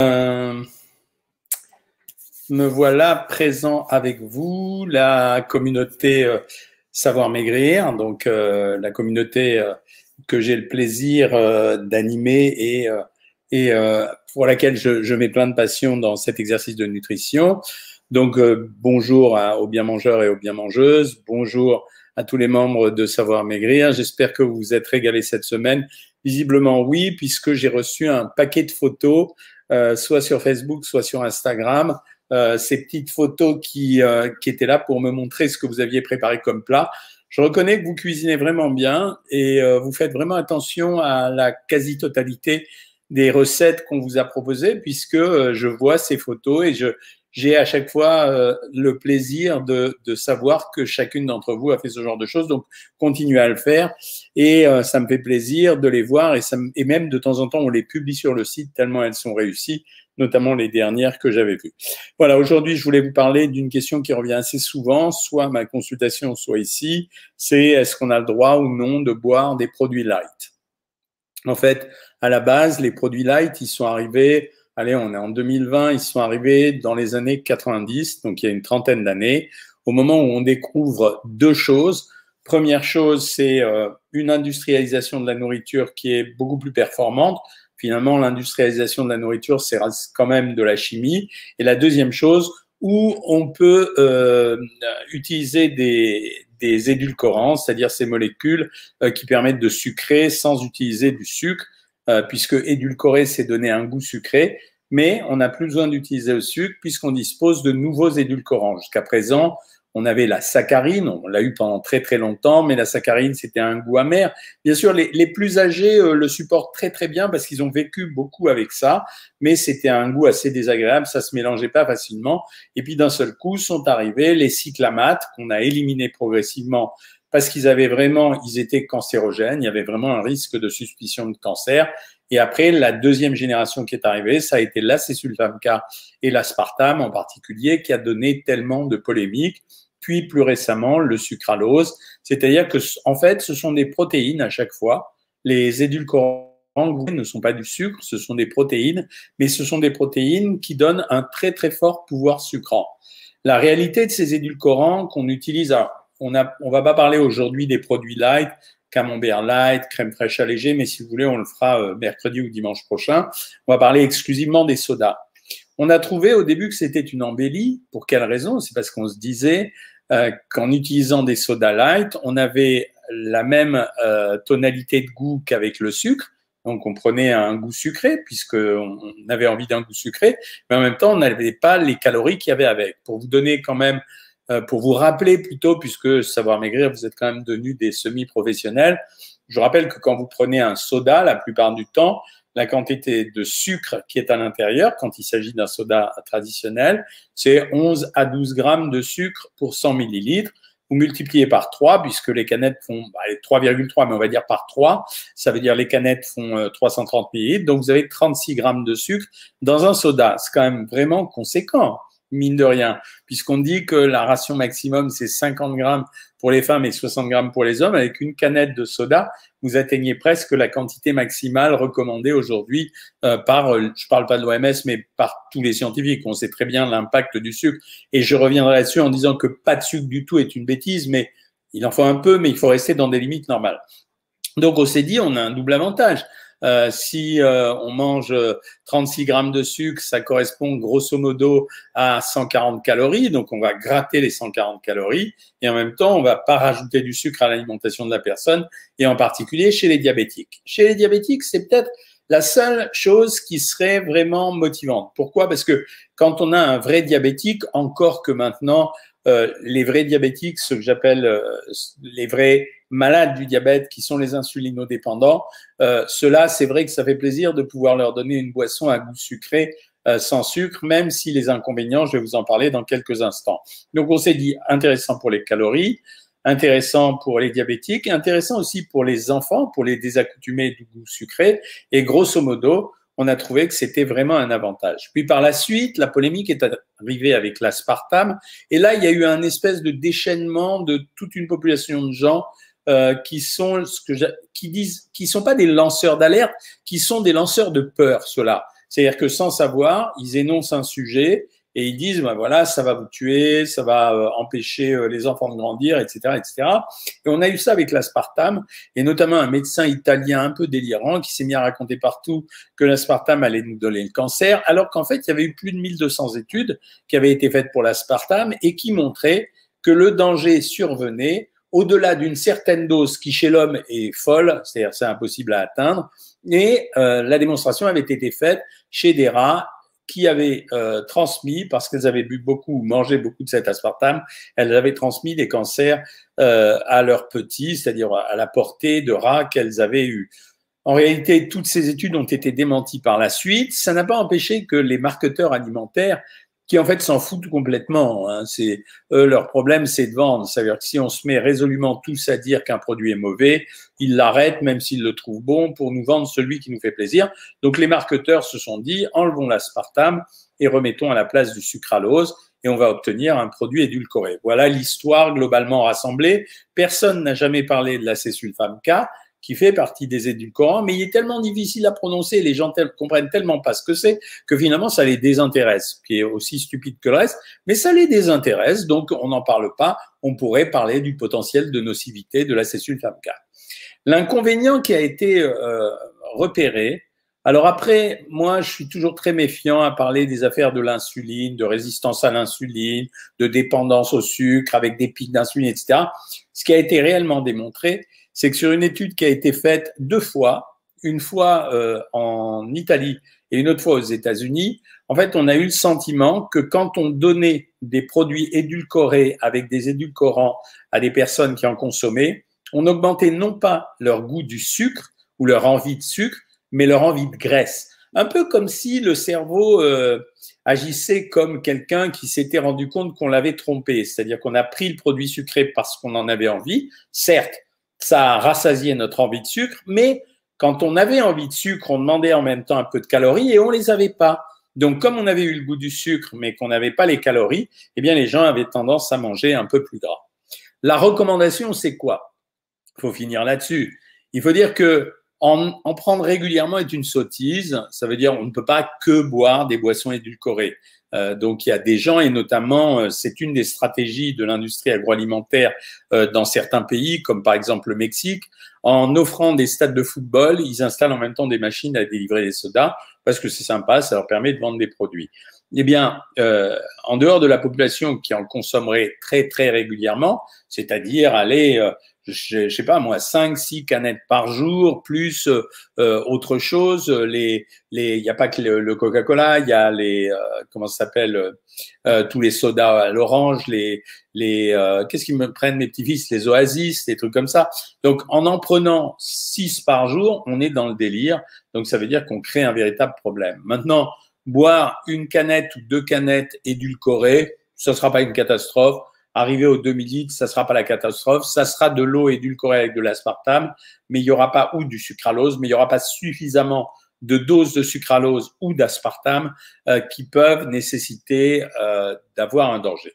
Euh, me voilà présent avec vous, la communauté euh, Savoir Maigrir, donc euh, la communauté que j'ai le plaisir d'animer et, pour laquelle je, je, mets plein de passion dans cet exercice de nutrition. Donc bonjour aux bien mangeurs et aux bien mangeuses, bonjour à tous les membres de Savoir Maigrir. J'espère que vous vous êtes régalés cette semaine. Visiblement oui, puisque j'ai reçu un paquet de photos euh, soit sur Facebook, soit sur Instagram, euh, ces petites photos qui, euh, qui étaient là pour me montrer ce que vous aviez préparé comme plat. Je reconnais que vous cuisinez vraiment bien et vous faites vraiment attention à la quasi-totalité des recettes qu'on vous a proposées, puisque je vois ces photos et je, j'ai à chaque fois euh, le plaisir de, savoir que chacune d'entre vous a fait ce genre de choses. Donc, continuez à le faire. Et euh, ça me fait plaisir de les voir. Et, et même de temps en temps, on les publie sur le site tellement elles sont réussies, notamment les dernières que j'avais vues. Voilà, aujourd'hui, je voulais vous parler d'une question qui revient assez souvent, soit ma consultation, soit ici. C'est est-ce qu'on a le droit ou non de boire des produits light? En fait, à la base, les produits light, ils sont arrivés allez, on est en 2020, ils sont arrivés dans les années 90, donc il y a une trentaine d'années, au moment où on découvre deux choses. Première chose, c'est euh, une industrialisation de la nourriture qui est beaucoup plus performante. Finalement, l'industrialisation de la nourriture, c'est quand même de la chimie. Et la deuxième chose, où on peut euh, utiliser des, des édulcorants, c'est-à-dire ces molécules euh, qui permettent de sucrer sans utiliser du sucre. Euh, puisque édulcorer, c'est donner un goût sucré, mais on n'a plus besoin d'utiliser le sucre puisqu'on dispose de nouveaux édulcorants. Jusqu'à présent, on avait la saccharine, on l'a eu pendant très très longtemps, mais la saccharine, c'était un goût amer. Bien sûr, les, les plus âgés euh, le supportent très très bien parce qu'ils ont vécu beaucoup avec ça, mais c'était un goût assez désagréable, ça se mélangeait pas facilement. Et puis d'un seul coup sont arrivés les cyclamates qu'on a éliminés progressivement parce qu'ils avaient vraiment, ils étaient cancérogènes, il y avait vraiment un risque de suspicion de cancer. Et après, la deuxième génération qui est arrivée, ça a été l'acésulfame-K et l'aspartame en particulier, qui a donné tellement de polémiques. Puis plus récemment, le sucralose, c'est-à-dire que en fait, ce sont des protéines à chaque fois. Les édulcorants ne sont pas du sucre, ce sont des protéines, mais ce sont des protéines qui donnent un très très fort pouvoir sucrant. La réalité de ces édulcorants qu'on utilise, à on ne on va pas parler aujourd'hui des produits light, camembert light, crème fraîche allégée, mais si vous voulez, on le fera euh, mercredi ou dimanche prochain. On va parler exclusivement des sodas. On a trouvé au début que c'était une embellie. Pour quelle raison? C'est parce qu'on se disait euh, qu'en utilisant des sodas light, on avait la même euh, tonalité de goût qu'avec le sucre. Donc, on prenait un goût sucré, puisqu'on avait envie d'un goût sucré, mais en même temps, on n'avait pas les calories qu'il y avait avec. Pour vous donner quand même pour vous rappeler plutôt, puisque Savoir Maigrir, vous êtes quand même devenus des semi-professionnels, je rappelle que quand vous prenez un soda, la plupart du temps, la quantité de sucre qui est à l'intérieur, quand il s'agit d'un soda traditionnel, c'est 11 à 12 grammes de sucre pour 100 millilitres. Vous multipliez par 3, puisque les canettes font bah, 3,3, mais on va dire par 3. Ça veut dire les canettes font 330 euh, millilitres. Donc, vous avez 36 grammes de sucre dans un soda. C'est quand même vraiment conséquent mine de rien, puisqu'on dit que la ration maximum, c'est 50 grammes pour les femmes et 60 grammes pour les hommes. Avec une canette de soda, vous atteignez presque la quantité maximale recommandée aujourd'hui euh, par, euh, je parle pas de l'OMS, mais par tous les scientifiques. On sait très bien l'impact du sucre. Et je reviendrai là-dessus en disant que pas de sucre du tout est une bêtise, mais il en faut un peu, mais il faut rester dans des limites normales. Donc, on s'est dit, on a un double avantage. Euh, si euh, on mange 36 grammes de sucre, ça correspond grosso modo à 140 calories. Donc, on va gratter les 140 calories et en même temps, on va pas rajouter du sucre à l'alimentation de la personne et en particulier chez les diabétiques. Chez les diabétiques, c'est peut-être la seule chose qui serait vraiment motivante. Pourquoi? Parce que quand on a un vrai diabétique, encore que maintenant, euh, les vrais diabétiques, ce que j'appelle euh, les vrais malades du diabète, qui sont les insulinodépendants, euh, ceux-là, c'est vrai que ça fait plaisir de pouvoir leur donner une boisson à goût sucré euh, sans sucre, même si les inconvénients, je vais vous en parler dans quelques instants. Donc, on s'est dit intéressant pour les calories, intéressant pour les diabétiques, intéressant aussi pour les enfants, pour les désaccoutumés du goût sucré, et grosso modo, on a trouvé que c'était vraiment un avantage. Puis par la suite, la polémique est arrivée avec l'aspartame. Et là, il y a eu un espèce de déchaînement de toute une population de gens euh, qui sont ce que qui disent, qui sont pas des lanceurs d'alerte, qui sont des lanceurs de peur. Cela, C'est-à-dire que sans savoir, ils énoncent un sujet et ils disent ben voilà ça va vous tuer, ça va euh, empêcher euh, les enfants de grandir, etc., etc. Et on a eu ça avec l'aspartame et notamment un médecin italien un peu délirant qui s'est mis à raconter partout que l'aspartame allait nous donner le cancer, alors qu'en fait il y avait eu plus de 1200 études qui avaient été faites pour l'aspartame et qui montraient que le danger survenait au-delà d'une certaine dose qui chez l'homme est folle, c'est-à-dire c'est impossible à atteindre, et euh, la démonstration avait été faite chez des rats qui avaient euh, transmis, parce qu'elles avaient bu beaucoup ou mangé beaucoup de cet aspartame, elles avaient transmis des cancers euh, à leurs petits, c'est-à-dire à la portée de rats qu'elles avaient eu. En réalité, toutes ces études ont été démenties par la suite. Ça n'a pas empêché que les marketeurs alimentaires qui en fait s'en foutent complètement. Hein. C'est eux leur problème, c'est de vendre. C'est-à-dire que si on se met résolument tous à dire qu'un produit est mauvais, ils l'arrêtent même s'ils le trouvent bon pour nous vendre celui qui nous fait plaisir. Donc les marketeurs se sont dit enlevons l'aspartame et remettons à la place du sucralose et on va obtenir un produit édulcoré. Voilà l'histoire globalement rassemblée. Personne n'a jamais parlé de la césulfame K qui fait partie des édulcorants, mais il est tellement difficile à prononcer, les gens comprennent tellement pas ce que c'est, que finalement ça les désintéresse, qui est aussi stupide que le reste, mais ça les désintéresse, donc on n'en parle pas, on pourrait parler du potentiel de nocivité de la césulfame-K. L'inconvénient qui a été euh, repéré, alors après, moi, je suis toujours très méfiant à parler des affaires de l'insuline, de résistance à l'insuline, de dépendance au sucre avec des pics d'insuline, etc. Ce qui a été réellement démontré, c'est que sur une étude qui a été faite deux fois, une fois euh, en Italie et une autre fois aux États-Unis, en fait, on a eu le sentiment que quand on donnait des produits édulcorés avec des édulcorants à des personnes qui en consommaient, on augmentait non pas leur goût du sucre ou leur envie de sucre, mais leur envie de graisse. Un peu comme si le cerveau euh, agissait comme quelqu'un qui s'était rendu compte qu'on l'avait trompé, c'est-à-dire qu'on a pris le produit sucré parce qu'on en avait envie, certes, ça a rassasié notre envie de sucre, mais quand on avait envie de sucre, on demandait en même temps un peu de calories et on les avait pas. Donc, comme on avait eu le goût du sucre, mais qu'on n'avait pas les calories, eh bien, les gens avaient tendance à manger un peu plus gras. La recommandation, c'est quoi? Il faut finir là-dessus. Il faut dire que en, en, prendre régulièrement est une sottise. Ça veut dire on ne peut pas que boire des boissons édulcorées. Euh, donc il y a des gens et notamment euh, c'est une des stratégies de l'industrie agroalimentaire euh, dans certains pays comme par exemple le Mexique. En offrant des stades de football ils installent en même temps des machines à délivrer des sodas parce que c'est sympa ça leur permet de vendre des produits eh bien, euh, en dehors de la population qui en consommerait très très régulièrement, c'est-à-dire aller je, je sais pas moi, 5, 6 canettes par jour, plus euh, autre chose. Les, les, il n'y a pas que le, Coca-Cola, il y a les, euh, comment ça s'appelle, euh, tous les sodas à l'orange, les, les, euh, qu'est-ce qu'ils me prennent mes petits-fils, les Oasis, des trucs comme ça. Donc, en en prenant 6 par jour, on est dans le délire. Donc, ça veut dire qu'on crée un véritable problème. Maintenant, boire une canette ou deux canettes édulcorées, ce sera pas une catastrophe Arrivé au 2 litres, ça sera pas la catastrophe. Ça sera de l'eau édulcorée avec de l'aspartame, mais il y aura pas ou du sucralose, mais il y aura pas suffisamment de doses de sucralose ou d'aspartame euh, qui peuvent nécessiter euh, d'avoir un danger.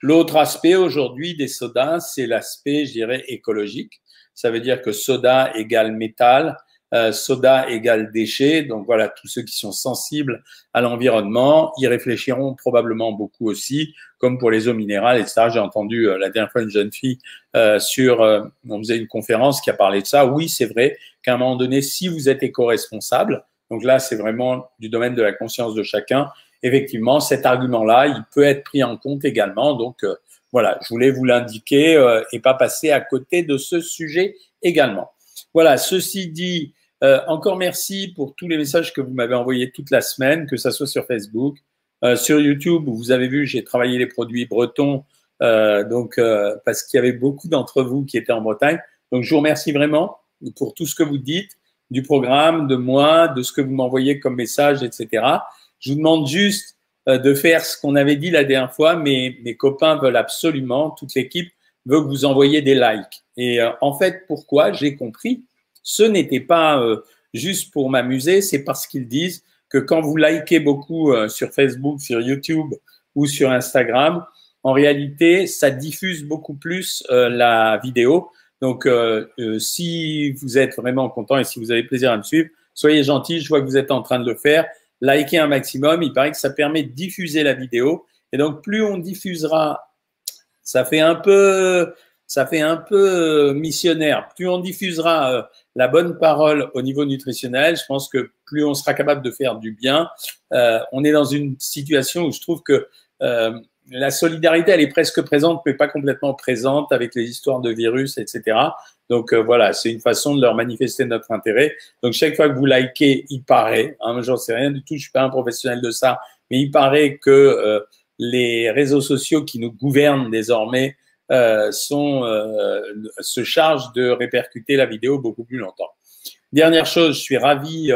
L'autre aspect aujourd'hui des sodas, c'est l'aspect, je dirais, écologique. Ça veut dire que soda égale métal, euh, soda égale déchet. Donc voilà, tous ceux qui sont sensibles à l'environnement, y réfléchiront probablement beaucoup aussi, comme pour les eaux minérales, etc. J'ai entendu euh, la dernière fois une jeune fille euh, sur, on faisait une conférence qui a parlé de ça. Oui, c'est vrai qu'à un moment donné, si vous êtes éco-responsable, donc là, c'est vraiment du domaine de la conscience de chacun. Effectivement, cet argument-là, il peut être pris en compte également. Donc voilà, je voulais vous l'indiquer et pas passer à côté de ce sujet également. Voilà, ceci dit, euh, encore merci pour tous les messages que vous m'avez envoyés toute la semaine, que ce soit sur Facebook, euh, sur YouTube, où vous avez vu, j'ai travaillé les produits bretons, euh, donc parce qu'il y avait beaucoup d'entre vous qui étaient en Bretagne. Donc je vous remercie vraiment pour tout ce que vous dites, du programme, de moi, de ce que vous m'envoyez comme message, etc. Je vous demande juste de faire ce qu'on avait dit la dernière fois. mais mes copains veulent absolument, toute l'équipe veut que vous envoyiez des likes. Et en fait, pourquoi? J'ai compris ce n'était pas euh, juste pour m'amuser, c'est parce qu'ils disent que quand vous likez beaucoup euh, sur Facebook, sur YouTube ou sur Instagram, en réalité, ça diffuse beaucoup plus euh, la vidéo. Donc, si vous êtes vraiment content et si vous avez plaisir à me suivre, soyez gentil. Je vois que vous êtes en train de le faire. liker un maximum. Il paraît que ça permet de diffuser la vidéo. Et donc, plus on diffusera, ça fait un peu, ça fait un peu missionnaire. Plus on diffusera la bonne parole au niveau nutritionnel, je pense que plus on sera capable de faire du bien. Euh, on est dans une situation où je trouve que euh, la solidarité, elle est presque présente, mais pas complètement présente avec les histoires de virus, etc. Donc euh, voilà, c'est une façon de leur manifester notre intérêt. Donc chaque fois que vous likez, il paraît, hein, j'en sais rien du tout, je suis pas un professionnel de ça, mais il paraît que euh, les réseaux sociaux qui nous gouvernent désormais euh, sont, euh, se chargent de répercuter la vidéo beaucoup plus longtemps. Dernière chose, je suis ravi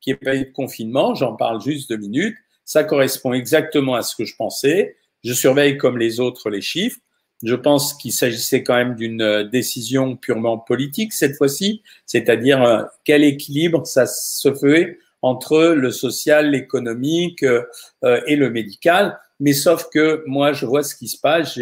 qu'il n'y ait pas eu de confinement, j'en parle juste deux minutes. Ça correspond exactement à ce que je pensais. Je surveille comme les autres les chiffres. Je pense qu'il s'agissait quand même d'une euh, décision purement politique cette fois-ci, c'est-à-dire euh, quel équilibre ça se fait entre le social, l'économique euh, et le médical. Mais sauf que moi, je vois ce qui se passe.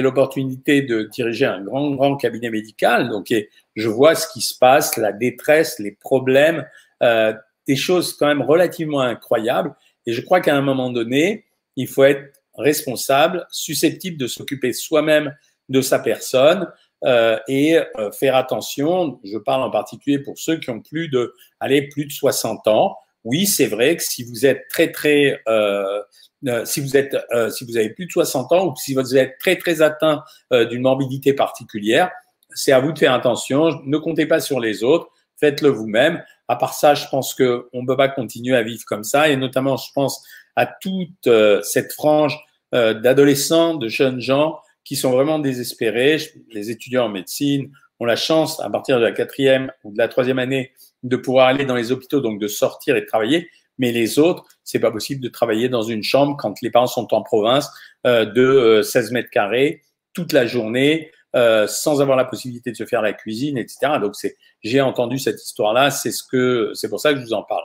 L'opportunité de diriger un grand, grand cabinet médical. Donc, je vois ce qui se passe, la détresse, les problèmes, des choses quand même relativement incroyables. Et je crois qu'à un moment donné, il faut être responsable, susceptible de s'occuper soi-même de sa personne euh, et euh, faire attention. Je parle en particulier pour ceux qui ont plus de, allez, plus de 60 ans. Oui, c'est vrai que si vous êtes très très, euh, euh si vous êtes, euh, si vous avez plus de 60 ans ou si vous êtes très très atteint d'une morbidité particulière, c'est à vous de faire attention. Ne comptez pas sur les autres. Faites-le vous-même. À part ça, je pense que on ne peut pas continuer à vivre comme ça, et notamment, je pense à toute euh, cette frange euh, d'adolescents, de jeunes gens qui sont vraiment désespérés. Les étudiants en médecine la chance, à partir de la quatrième ou de la troisième année, de pouvoir aller dans les hôpitaux, donc de sortir et travailler. Mais les autres, c'est pas possible de travailler dans une chambre quand les parents sont en province euh, de 16 mètres carrés toute la journée, euh, sans avoir la possibilité de se faire la cuisine, etc. Donc c'est, j'ai entendu cette histoire-là, c'est ce que, c'est pour ça que je vous en parle.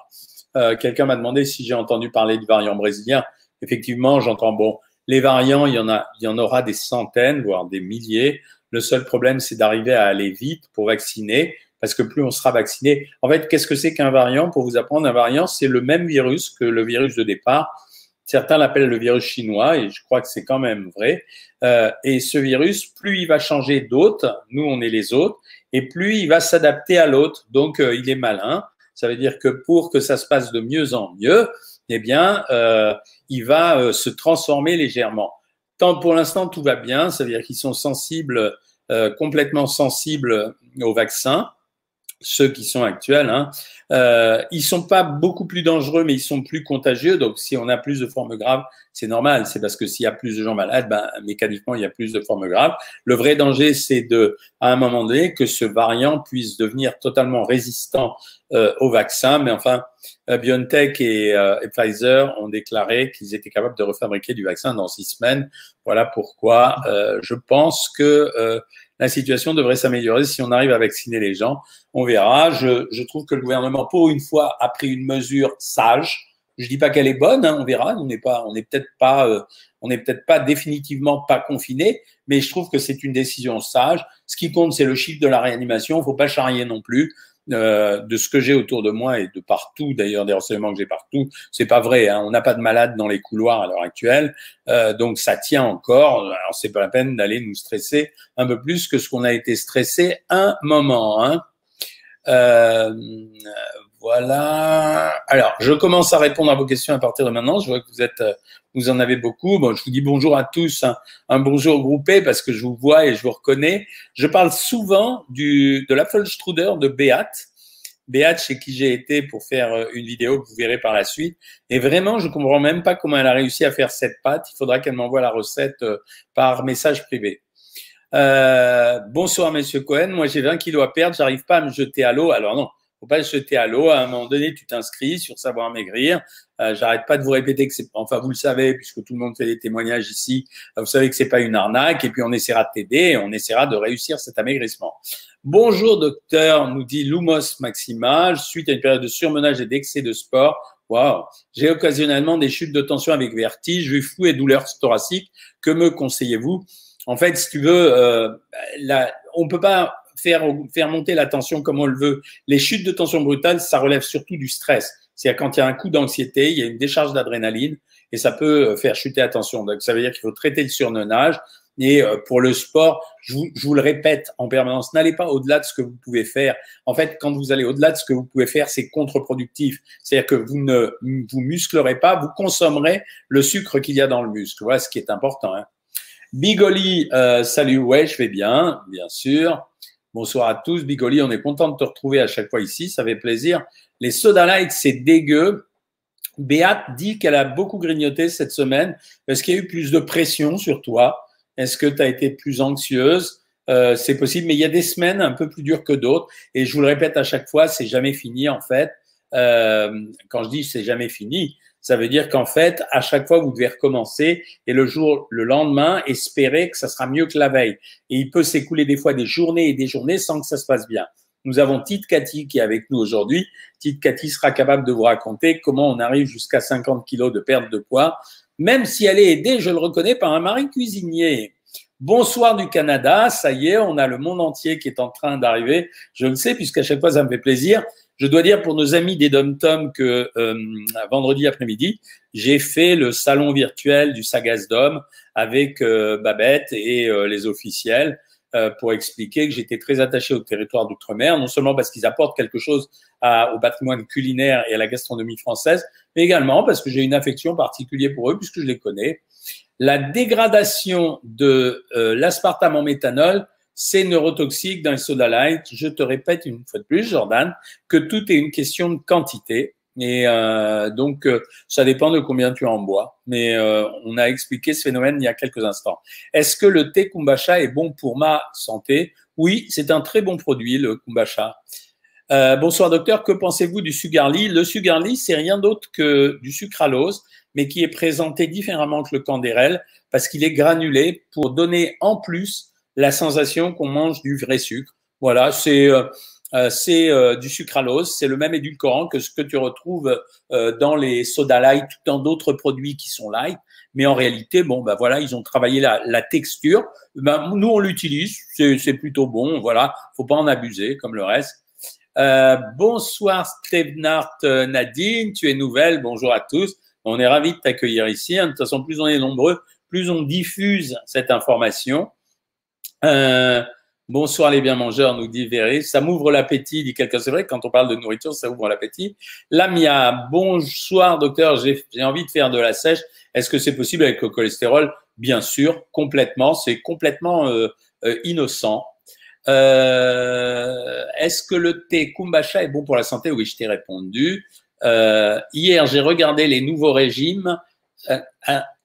Euh, quelqu'un m'a demandé si j'ai entendu parler du variant brésilien. Effectivement, j'entends bon, les variants, il y en a, il y en aura des centaines, voire des milliers. Le seul problème, c'est d'arriver à aller vite pour vacciner, parce que plus on sera vacciné. En fait, qu'est-ce que c'est qu'un variant? Pour vous apprendre, un variant, c'est le même virus que le virus de départ. Certains l'appellent le virus chinois, et je crois que c'est quand même vrai. Euh, et ce virus, plus il va changer d'hôte, nous on est les autres, et plus il va s'adapter à l'autre. Donc, euh, il est malin. Ça veut dire que pour que ça se passe de mieux en mieux, eh bien, euh, il va euh, se transformer légèrement. Tant pour l'instant, tout va bien. Ça veut dire qu'ils sont sensibles, euh, complètement sensibles au vaccin ceux qui sont actuels. Hein. Euh, ils sont pas beaucoup plus dangereux, mais ils sont plus contagieux. Donc, si on a plus de formes graves, c'est normal. C'est parce que s'il y a plus de gens malades, ben, mécaniquement, il y a plus de formes graves. Le vrai danger, c'est de, à un moment donné, que ce variant puisse devenir totalement résistant euh, au vaccin. Mais enfin, euh, BioNTech et, euh, et Pfizer ont déclaré qu'ils étaient capables de refabriquer du vaccin dans six semaines. Voilà pourquoi euh, je pense que la situation devrait s'améliorer si on arrive à vacciner les gens. On verra. Je, je, trouve que le gouvernement, pour une fois, a pris une mesure sage. Je dis pas qu'elle est bonne, hein, on verra. On n'est pas, on n'est peut-être pas, euh, on n'est peut-être pas définitivement pas confiné, mais je trouve que c'est une décision sage. Ce qui compte, c'est le chiffre de la réanimation. Il faut pas charrier non plus. Euh, de ce que j'ai autour de moi et de partout, d'ailleurs des renseignements que j'ai partout, c'est pas vrai. Hein, on n'a pas de malades dans les couloirs à l'heure actuelle, euh, donc ça tient encore. Alors c'est pas la peine d'aller nous stresser un peu plus que ce qu'on a été stressé un moment. Hein. Euh, voilà. Alors, je commence à répondre à vos questions à partir de maintenant. Je vois que vous êtes, vous en avez beaucoup. Bon, je vous dis bonjour à tous, un, un bonjour groupé parce que je vous vois et je vous reconnais. Je parle souvent du, de l'Apfelstruder de Beat. Beat, chez qui j'ai été pour faire euh, une vidéo que vous verrez par la suite. Et vraiment, je comprends même pas comment elle a réussi à faire cette pâte. Il faudra qu'elle m'envoie la recette euh, par message privé. Euh, bonsoir, Monsieur Cohen. Moi, j'ai 20 kilos à perdre. J'arrive pas à me jeter à l'eau. Alors non, faut pas le jeter à l'eau. À un moment donné, tu t'inscris sur Savoir Maigrir. Euh, J'arrête pas de vous répéter que c'est, enfin, vous le savez, puisque tout le monde fait des témoignages ici. Vous savez que c'est pas une arnaque. Et puis, on essaiera de t'aider. On essaiera de réussir cet amaigrissement. Bonjour, docteur, nous dit Lumos Maxima. Suite à une période de surmenage et d'excès de sport, Waouh J'ai occasionnellement des chutes de tension avec vertige, vue flou et douleurs thoraciques. Que me conseillez-vous? En fait, si tu veux, euh, la, on peut pas faire, monter la tension comme on le veut. Les chutes de tension brutale, ça relève surtout du stress. C'est-à-dire quand il y a un coup d'anxiété, il y a une décharge d'adrénaline et ça peut faire chuter attention. Donc ça veut dire qu'il faut traiter le surmenage. Et euh, pour le sport, je vous, je vous le répète en permanence, n'allez pas au-delà de ce que vous pouvez faire. En fait, quand vous allez au-delà de ce que vous pouvez faire, c'est contre-productif. C'est-à-dire que vous ne vous musclerez pas, vous consommerez le sucre qu'il y a dans le muscle. Voilà ce qui est important. Hein. Bigoli, euh, salut, ouais, je vais bien, bien sûr. Bonsoir à tous. Bigoli, on est content de te retrouver à chaque fois ici, ça fait plaisir. Les soda light, c'est dégueu. Béate dit qu'elle a beaucoup grignoté cette semaine parce qu'il y a eu plus de pression sur toi? Est-ce que tu as été plus anxieuse? Euh, C'est possible, mais il y a des semaines un peu plus dures que d'autres. Et je vous le répète à chaque fois, c'est jamais fini en fait. Euh, quand je dis c'est jamais fini, ça veut dire qu'en fait, à chaque fois, vous devez recommencer et le jour, le lendemain, espérer que ça sera mieux que la veille. Et il peut s'écouler des fois des journées et des journées sans que ça se passe bien. Nous avons Tite Cathy qui est avec nous aujourd'hui. Tite Cathy sera capable de vous raconter comment on arrive jusqu'à 50 kilos de perte de poids même si elle est aidée, je le reconnais, par un mari cuisinier. Bonsoir du Canada, ça y est, on a le monde entier qui est en train d'arriver. Je le sais, puisqu'à chaque fois, ça me fait plaisir. Je dois dire pour nos amis des Dom Tom que euh, vendredi après-midi, j'ai fait le salon virtuel du Sagas Dom avec euh, Babette et euh, les officiels. Euh, pour expliquer que j'étais très attaché au territoire d'outre-mer, non seulement parce qu'ils apportent quelque chose au patrimoine culinaire et à la gastronomie française, mais également parce que j'ai une affection particulière pour eux puisque je les connais. La dégradation de euh, l'aspartame en méthanol, c'est neurotoxique dans les soda light. Je te répète une fois de plus, Jordan, que tout est une question de quantité. Et euh, donc, euh, ça dépend de combien tu en bois. Mais euh, on a expliqué ce phénomène il y a quelques instants. Est-ce que le thé Kumbacha est bon pour ma santé? Oui, c'est un très bon produit, le Kumbacha. Euh, bonsoir docteur, que pensez-vous du Sugarly Le Sugarly, c'est rien d'autre que du sucralose, mais qui est présenté différemment que le Candérel parce qu'il est granulé pour donner en plus la sensation qu'on mange du vrai sucre. Voilà, c'est euh, c'est euh, du sucralose, c'est le même édulcorant que ce que tu retrouves euh, dans les soda light, dans d'autres produits qui sont light. Mais en réalité, bon, ben voilà, ils ont travaillé la, texture. Ben, nous, on l'utilise, c'est plutôt bon. Voilà, faut pas en abuser comme le reste. Euh, bonsoir Stevenart Nadine, tu es nouvelle. Bonjour à tous. On est ravis de t'accueillir ici. De toute façon, plus on est nombreux, plus on diffuse cette information. Euh, Bonsoir les bien mangeurs, nous dit Véry. Ça m'ouvre l'appétit, dit quelqu'un. C'est vrai, quand on parle de nourriture, ça ouvre l'appétit. Lamia, bonsoir docteur, j'ai envie de faire de la sèche. Est-ce que c'est possible avec le cholestérol? Bien sûr, complètement. C'est complètement euh, euh, innocent. Euh, Est-ce que le thé Kumbacha est bon pour la santé? Oui, je t'ai répondu. Hier, j'ai regardé les nouveaux régimes.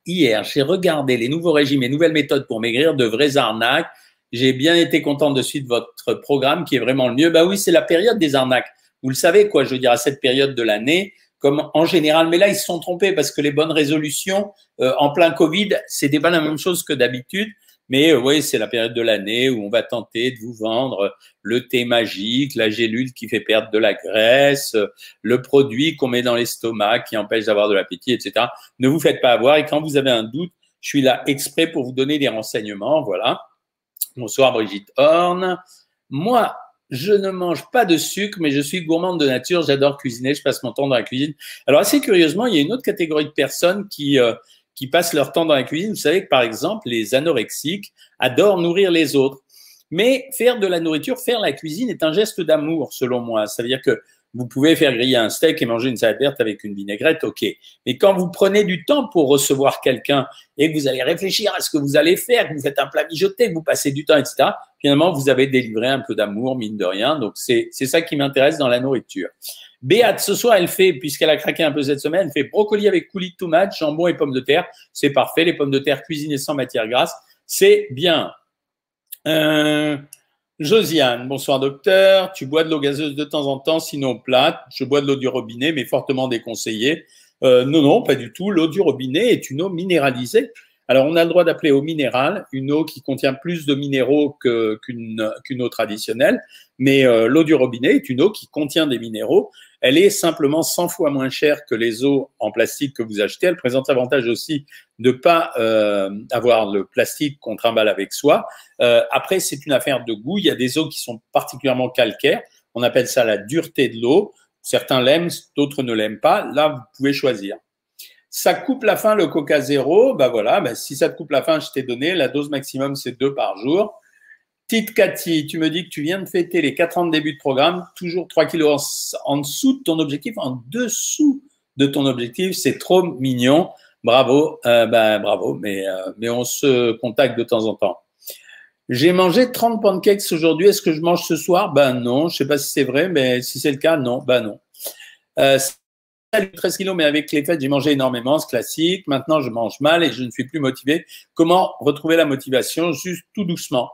Hier, j'ai regardé les nouveaux régimes et nouvelles méthodes pour maigrir, de vraies arnaques. J'ai bien été content de suite votre programme qui est vraiment le mieux. Bah oui, c'est la période des arnaques. Vous le savez, quoi, je veux dire, à cette période de l'année, comme en général. Mais là, ils se sont trompés parce que les bonnes résolutions euh, en plein Covid, c'était pas la même chose que d'habitude. Mais euh, oui, c'est la période de l'année où on va tenter de vous vendre le thé magique, la gélule qui fait perdre de la graisse, le produit qu'on met dans l'estomac qui empêche d'avoir de l'appétit, etc. Ne vous faites pas avoir. Et quand vous avez un doute, je suis là exprès pour vous donner des renseignements. Voilà. Bonsoir Brigitte Horn. Moi, je ne mange pas de sucre, mais je suis gourmande de nature. J'adore cuisiner. Je passe mon temps dans la cuisine. Alors, assez curieusement, il y a une autre catégorie de personnes qui, euh, qui passent leur temps dans la cuisine. Vous savez que, par exemple, les anorexiques adorent nourrir les autres. Mais faire de la nourriture, faire la cuisine est un geste d'amour, selon moi. Ça veut dire que vous pouvez faire griller un steak et manger une salade verte avec une vinaigrette, ok. Mais quand vous prenez du temps pour recevoir quelqu'un et que vous allez réfléchir à ce que vous allez faire, que vous faites un plat mijoté, que vous passez du temps, etc., finalement, vous avez délivré un peu d'amour, mine de rien. Donc, c'est ça qui m'intéresse dans la nourriture. Béate, ce soir, elle fait, puisqu'elle a craqué un peu cette semaine, elle fait brocoli avec coulis de tomate, jambon et pommes de terre. C'est parfait. Les pommes de terre cuisinées sans matière grasse, c'est bien. Euh, Josiane, bonsoir docteur. Tu bois de l'eau gazeuse de temps en temps, sinon plate. Je bois de l'eau du robinet, mais fortement déconseillée. Euh, non, non, pas du tout. L'eau du robinet est une eau minéralisée. Alors, on a le droit d'appeler eau minérale une eau qui contient plus de minéraux qu'une eau traditionnelle, mais euh, l'eau du robinet est une eau qui contient des minéraux elle est simplement 100 fois moins chère que les eaux en plastique que vous achetez. Elle présente l'avantage aussi de ne pas euh, avoir le plastique qu'on trimballe avec soi. Euh, après, c'est une affaire de goût. Il y a des eaux qui sont particulièrement calcaires. On appelle ça la dureté de l'eau. Certains l'aiment, d'autres ne l'aiment pas. Là, vous pouvez choisir. Ça coupe la faim, le coca zéro. Bah voilà, bah si ça te coupe la faim, je t'ai donné. La dose maximum, c'est deux par jour. Tite Cathy, tu me dis que tu viens de fêter les 4 ans de début de programme, toujours 3 kilos en, dessous de ton objectif, en dessous de ton objectif. C'est trop mignon. Bravo, euh, ben, bravo, mais, euh, mais on se contacte de temps en temps. J'ai mangé 30 pancakes aujourd'hui. Est-ce que je mange ce soir? Ben non. Je sais pas si c'est vrai, mais si c'est le cas, non. Ben non. Euh, 13 kilos, mais avec les fêtes, j'ai mangé énormément, c'est classique. Maintenant, je mange mal et je ne suis plus motivé. Comment retrouver la motivation? Juste tout doucement.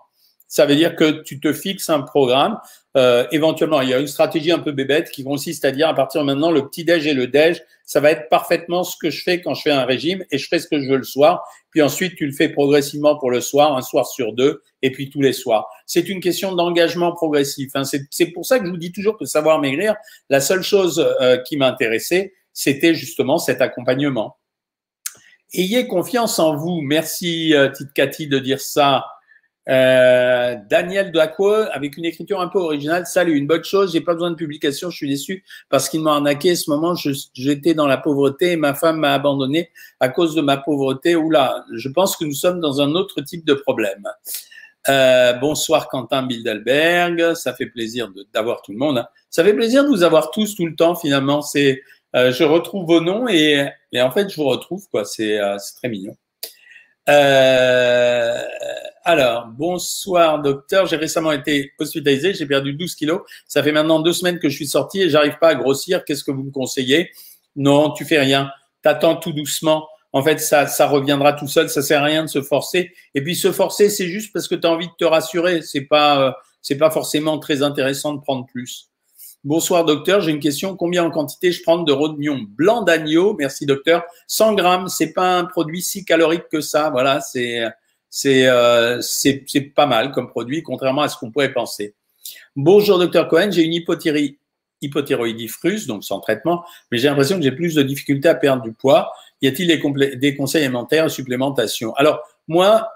Ça veut dire que tu te fixes un programme. Euh, éventuellement, il y a une stratégie un peu bébête qui consiste à dire à partir de maintenant, le petit déj et le déj, ça va être parfaitement ce que je fais quand je fais un régime et je fais ce que je veux le soir. Puis ensuite, tu le fais progressivement pour le soir, un soir sur deux, et puis tous les soirs. C'est une question d'engagement progressif. Hein. C'est pour ça que je vous dis toujours que savoir maigrir, la seule chose euh, qui m'intéressait, c'était justement cet accompagnement. Ayez confiance en vous. Merci, euh, Tite Cathy, de dire ça. Euh, Daniel Dacco, avec une écriture un peu originale. Salut, une bonne chose, j'ai pas besoin de publication, je suis déçu parce qu'il m'a arnaqué. Ce moment, j'étais dans la pauvreté et ma femme m'a abandonné à cause de ma pauvreté. Oula, je pense que nous sommes dans un autre type de problème. Euh, bonsoir Quentin Bilderberg, ça fait plaisir d'avoir tout le monde. Hein. Ça fait plaisir de vous avoir tous tout le temps finalement. C'est, euh, je retrouve vos noms et, et, en fait je vous retrouve quoi. C'est euh, très mignon. Euh, alors, bonsoir docteur. J'ai récemment été hospitalisé, j'ai perdu 12 kilos. Ça fait maintenant deux semaines que je suis sorti et j'arrive pas à grossir. Qu'est-ce que vous me conseillez? Non, tu fais rien. T'attends tout doucement. En fait, ça, ça reviendra tout seul. Ça sert à rien de se forcer. Et puis se forcer, c'est juste parce que tu envie de te rassurer. C'est pas, euh, c'est pas forcément très intéressant de prendre plus. Bonsoir docteur, j'ai une question. Combien en quantité je prends de rognon blanc d'agneau? Merci docteur. 100 grammes, c'est pas un produit si calorique que ça. Voilà, c'est euh, c'est c'est pas mal comme produit, contrairement à ce qu'on pourrait penser. Bonjour docteur Cohen, j'ai une hypothyroïdie hypothyroïdie donc sans traitement, mais j'ai l'impression que j'ai plus de difficultés à perdre du poids. Y a-t-il des, conseils alimentaires supplémentation Alors moi,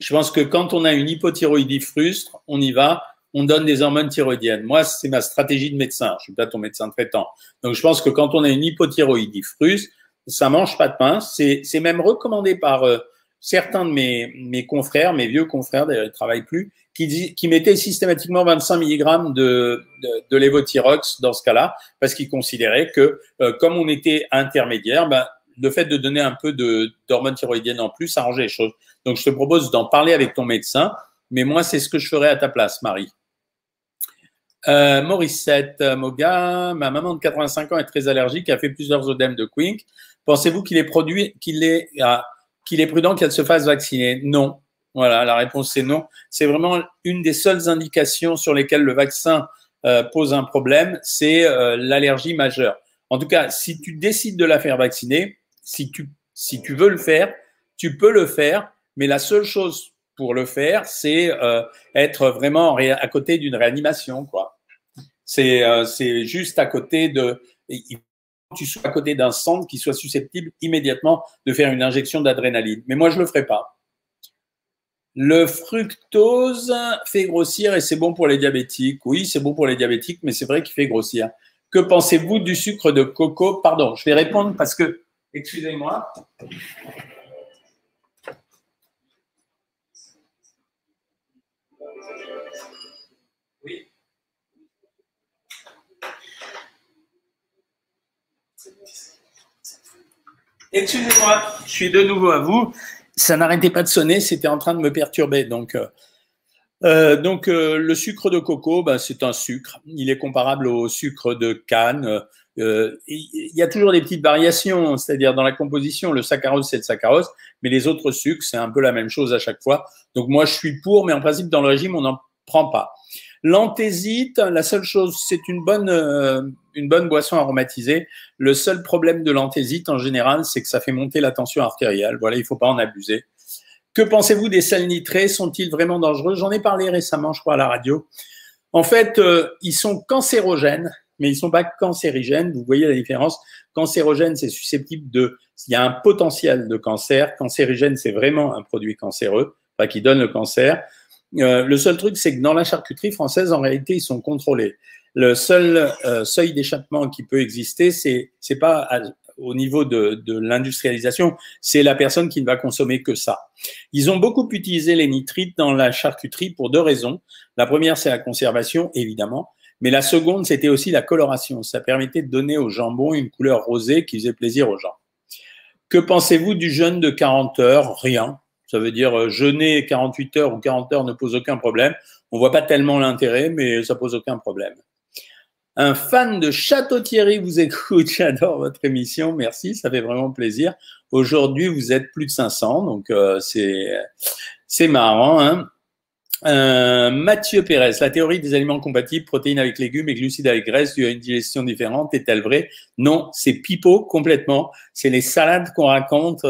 je pense que quand on a une hypothyroïdie frustre, on y va on donne des hormones thyroïdiennes. Moi, c'est ma stratégie de médecin. Je suis pas ton médecin traitant. Donc, je pense que quand on a une hypothyroïdie fruse, ça mange pas de pain. C'est, même recommandé par euh, certains de mes, mes confrères, mes vieux confrères, d'ailleurs, ils travaillent plus, qui, qui mettaient systématiquement 25 mg de, de, de lévothyrox dans ce cas-là, parce qu'ils considéraient que, euh, comme on était intermédiaire, ben, le fait de donner un peu d'hormones thyroïdiennes en plus, ça arrangeait les choses. Donc, je te propose d'en parler avec ton médecin, mais moi, c'est ce que je ferais à ta place, Marie. Euh, Morissette euh, Moga, ma maman de 85 ans est très allergique, a fait plusieurs œdèmes de Quink. Pensez-vous qu'il est produit, qu'il est, ah, qu'il est prudent qu'elle se fasse vacciner? Non. Voilà, la réponse c'est non. C'est vraiment une des seules indications sur lesquelles le vaccin euh, pose un problème, c'est euh, l'allergie majeure. En tout cas, si tu décides de la faire vacciner, si tu, si tu veux le faire, tu peux le faire, mais la seule chose pour le faire, c'est être vraiment à côté d'une réanimation, quoi. C'est euh, c'est juste à côté de tu à côté d'un centre qui soit susceptible immédiatement de faire une injection d'adrénaline. Mais moi, je le ferai pas. Le fructose fait grossir et c'est bon pour les diabétiques. Oui, c'est bon pour les diabétiques, mais c'est vrai qu'il fait grossir. Que pensez-vous du sucre de coco? Pardon, je vais répondre parce que, excusez-moi, Excusez-moi, je suis de nouveau à vous. Ça n'arrêtait pas de sonner, c'était en train de me perturber. Donc, euh, euh donc euh, le sucre de coco, ben, c'est un sucre. Il est comparable au sucre de canne. Il y a toujours des petites variations, c'est-à-dire dans la composition, le saccharose c'est le saccharose, mais les autres sucres c'est un peu la même chose à chaque fois. Donc moi je suis pour, mais en principe dans le régime on n'en prend pas. L'anthésite, la seule chose, c'est une bonne, euh, une bonne boisson aromatisée. Le seul problème de l'anthésite en général, c'est que ça fait monter la tension artérielle. Voilà, il faut pas en abuser. Que pensez-vous des sels nitrés? Sont-ils vraiment dangereux? J'en ai parlé récemment, je crois, à la radio. En fait, euh, ils sont cancérogènes, mais ils sont pas cancérigènes. Vous voyez la différence? Cancérogène, c'est susceptible de... Il y a un potentiel de cancer. Cancérigène, c'est vraiment un produit cancéreux, enfin, qui donne le cancer. Euh, le seul truc, c'est que dans la charcuterie française, en réalité, ils sont contrôlés. Le seul euh, seuil d'échappement qui peut exister, c'est c'est pas au niveau de, de l'industrialisation, c'est la personne qui ne va consommer que ça. Ils ont beaucoup utilisé les nitrites dans la charcuterie pour deux raisons. La première, c'est la conservation, évidemment. Mais la seconde, c'était aussi la coloration. Ça permettait de donner au jambon une couleur rosée qui faisait plaisir aux gens. Que pensez-vous du jeûne de 40 heures? Rien. Ça veut dire euh, jeûner 48 heures ou 40 heures ne pose aucun problème. On voit pas tellement l'intérêt, mais ça pose aucun problème. Un fan de Château Thierry vous écoute. J'adore votre émission. Merci, ça fait vraiment plaisir. Aujourd'hui, vous êtes plus de 500, donc euh, c'est c'est marrant. Hein euh, Mathieu Pérez, la théorie des aliments compatibles, protéines avec légumes et glucides avec graisse, dû à une digestion différente, est-elle vraie? Non, c'est pipeau complètement. C'est les salades qu'on raconte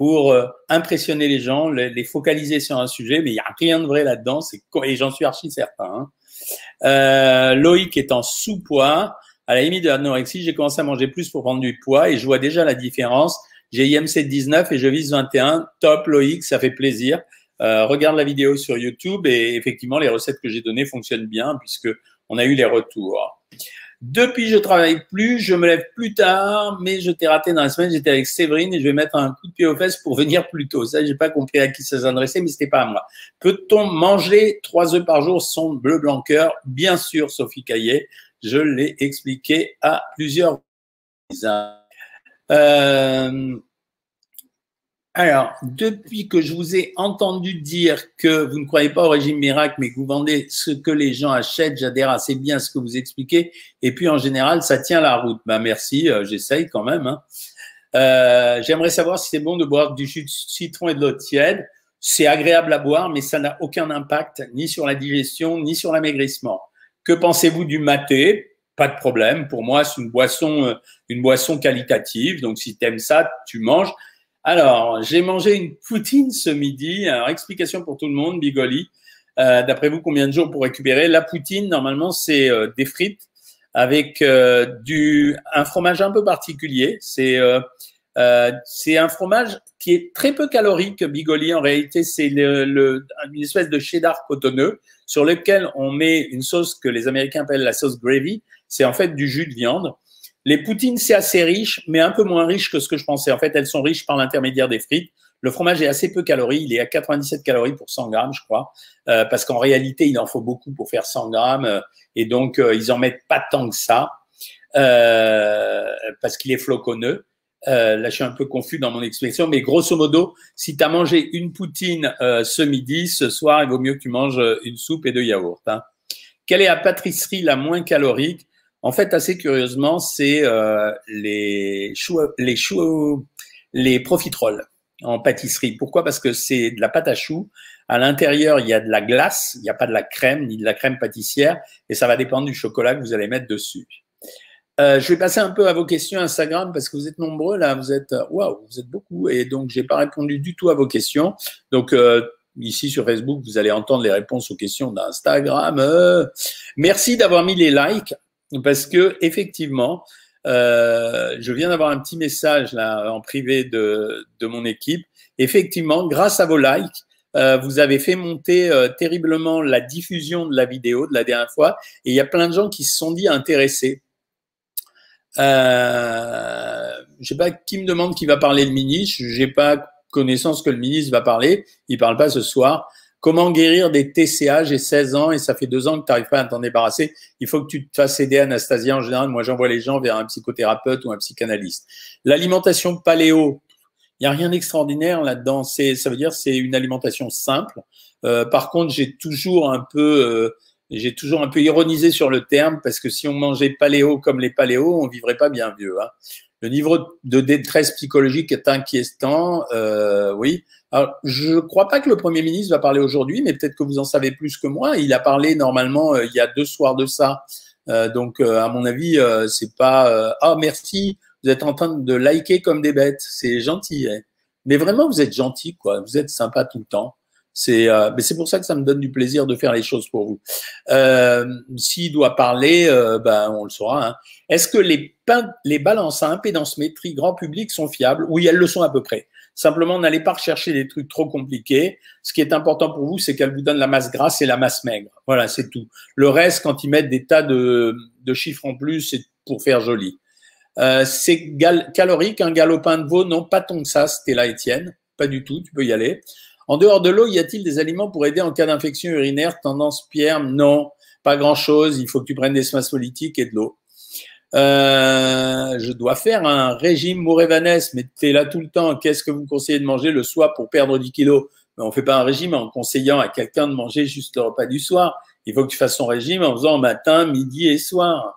pour euh, impressionner les gens, les, focaliser sur un sujet, mais il n'y a rien de vrai là-dedans. Et j'en suis archi certain. Hein. Loïc est en sous-poids. À la limite de l'anorexie, j'ai commencé à manger plus pour prendre du poids et je vois déjà la différence. J'ai IMC 19 et je vise 21. Top Loïc, ça fait plaisir. Euh, regarde la vidéo sur YouTube et effectivement, les recettes que j'ai données fonctionnent bien puisque on a eu les retours. Depuis, je travaille plus, je me lève plus tard, mais je t'ai raté dans la semaine. J'étais avec Séverine et je vais mettre un coup de pied aux fesses pour venir plus tôt. Ça, j'ai pas compris à qui ça s'adressait, mais c'était pas à moi. Peut-on manger trois œufs par jour sans bleu blanc cœur? Bien sûr, Sophie Caillet. Je l'ai expliqué à plusieurs euh, alors, depuis que je vous ai entendu dire que vous ne croyez pas au régime miracle, mais que vous vendez ce que les gens achètent, j'adhère assez bien à ce que vous expliquez. Et puis, en général, ça tient la route. Ben, merci, euh, j'essaye quand même. Hein. Euh, J'aimerais savoir si c'est bon de boire du jus de citron et de l'eau tiède. C'est agréable à boire, mais ça n'a aucun impact ni sur la digestion, ni sur l'amaigrissement. Que pensez-vous du maté? Pas de problème. Pour moi, c'est une boisson, euh, une boisson qualitative. Donc, si tu aimes ça, tu manges. Alors, j'ai mangé une poutine ce midi. Alors, explication pour tout le monde, Bigoli. Euh, D'après vous, combien de jours pour récupérer? La poutine, normalement, c'est euh, des frites avec euh, du un fromage un peu particulier. C'est un fromage qui est très peu calorique, Bigoli. En réalité, c'est une espèce de cheddar cotonneux sur lequel on met une sauce que les Américains appellent la sauce gravy. C'est en fait du jus de viande. Les poutines, c'est assez riche, mais un peu moins riche que ce que je pensais. En fait, elles sont riches par l'intermédiaire des frites. Le fromage est assez peu calories. Il est à 97 calories pour 100 grammes, je crois, euh, parce qu'en réalité, il en faut beaucoup pour faire 100 grammes, euh, et donc euh, ils en mettent pas tant que ça, parce qu'il est floconneux. là, je suis un peu confus dans mon expression, mais grosso modo, si tu as mangé une poutine ce midi, ce soir, il vaut mieux que tu manges une soupe et deux yaourts. Hein. Quelle est la pâtisserie la moins calorique? En fait, assez curieusement, c'est euh, les choux, les les profiteroles en pâtisserie. Pourquoi? Parce que c'est de la pâte à choux. À l'intérieur, il y a de la glace, il n'y a pas de la crème ni de la crème pâtissière, et ça va dépendre du chocolat que vous allez mettre dessus. Euh, je vais passer un peu à vos questions Instagram parce que vous êtes nombreux là, vous êtes waouh, vous êtes beaucoup et donc j'ai pas répondu du tout à vos questions. Donc euh, ici sur Facebook, vous allez entendre les réponses aux questions d'Instagram. Euh, merci d'avoir mis les likes parce que effectivement, euh, je viens d'avoir un petit message là en privé de, de mon équipe. Effectivement, grâce à vos likes, euh, vous avez fait monter euh, terriblement la diffusion de la vidéo de la dernière fois, et il y a plein de gens qui se sont dit intéressés. Euh, je sais pas qui me demande qui va parler le ministre. J'ai pas connaissance que le ministre va parler. Il parle pas ce soir. Comment guérir des TCA J'ai 16 ans et ça fait deux ans que tu n'arrives pas à t'en débarrasser. Il faut que tu te fasses aider, Anastasia. En général, moi, j'envoie les gens vers un psychothérapeute ou un psychanalyste. L'alimentation paléo, il n'y a rien d'extraordinaire là-dedans. C'est, ça veut dire c'est une alimentation simple. Euh, par contre, j'ai toujours un peu, euh, j'ai toujours un peu ironisé sur le terme parce que si on mangeait paléo comme les paléos, on vivrait pas bien vieux. Hein. Le niveau de détresse psychologique est inquiétant, euh, oui. Alors, je ne crois pas que le Premier ministre va parler aujourd'hui, mais peut-être que vous en savez plus que moi. Il a parlé normalement euh, il y a deux soirs de ça. Euh, donc, euh, à mon avis, euh, c'est pas ah merci, vous êtes en train de liker comme des bêtes, c'est gentil. Hein. Mais vraiment, vous êtes gentil, quoi. Vous êtes sympa tout le temps. C'est euh, c'est pour ça que ça me donne du plaisir de faire les choses pour vous. Euh, S'il doit parler, euh, ben on le saura. Hein. Est-ce que les, les balances à impédance grand public sont fiables? Oui, elles le sont à peu près. Simplement, n'allez pas rechercher des trucs trop compliqués. Ce qui est important pour vous, c'est qu'elles vous donnent la masse grasse et la masse maigre. Voilà, c'est tout. Le reste, quand ils mettent des tas de, chiffres en plus, c'est pour faire joli. Euh, c'est calorique, un galopin de veau, non, pas tant que ça, c'était là, Étienne. Pas du tout, tu peux y aller. En dehors de l'eau, y a-t-il des aliments pour aider en cas d'infection urinaire, tendance pierre Non, pas grand-chose. Il faut que tu prennes des politiques et de l'eau. Euh, je dois faire un régime Mourévanès, mais tu es là tout le temps. Qu'est-ce que vous conseillez de manger le soir pour perdre 10 kilos? On ne fait pas un régime en conseillant à quelqu'un de manger juste le repas du soir. Il faut que tu fasses son régime en faisant matin, midi et soir.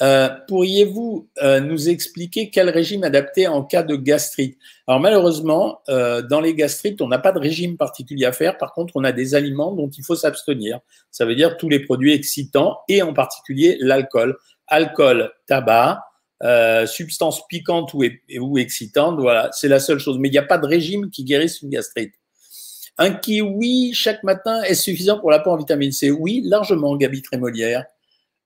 Euh, pourriez-vous euh, nous expliquer quel régime adapter en cas de gastrite? Alors malheureusement, dans les gastrites, on n'a pas de régime particulier à faire. Par contre, on a des aliments dont il faut s'abstenir. Ça veut dire tous les produits excitants et en particulier l'alcool. Alcool, tabac, substances piquantes ou, ou excitantes, voilà, c'est la seule chose. Mais il n'y a pas de régime qui guérisse une gastrite. Un kiwi chaque matin est suffisant pour l'apport en vitamine C? Oui, largement, Gabi Trémolière.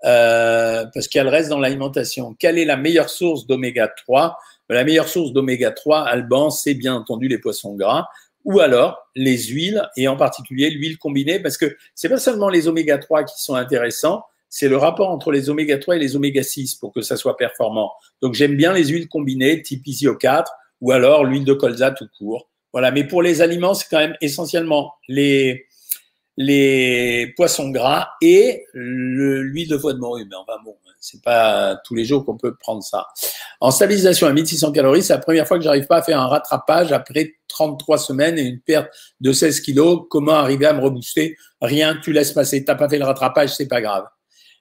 Euh, parce qu'elle reste dans l'alimentation. Quelle est la meilleure source d'oméga 3 La meilleure source d'oméga 3, Alban, c'est bien entendu les poissons gras ou alors les huiles et en particulier l'huile combinée parce que c'est pas seulement les oméga 3 qui sont intéressants, c'est le rapport entre les oméga 3 et les oméga 6 pour que ça soit performant. Donc j'aime bien les huiles combinées type ISO 4 ou alors l'huile de colza tout court. Voilà, mais pour les aliments, c'est quand même essentiellement les les poissons gras et l'huile de foie de morue. Mais enfin bon, c'est pas tous les jours qu'on peut prendre ça. En stabilisation à 1600 calories, c'est la première fois que j'arrive pas à faire un rattrapage après 33 semaines et une perte de 16 kilos. Comment arriver à me rebooster? Rien, tu laisses passer. T'as pas fait le rattrapage, c'est pas grave.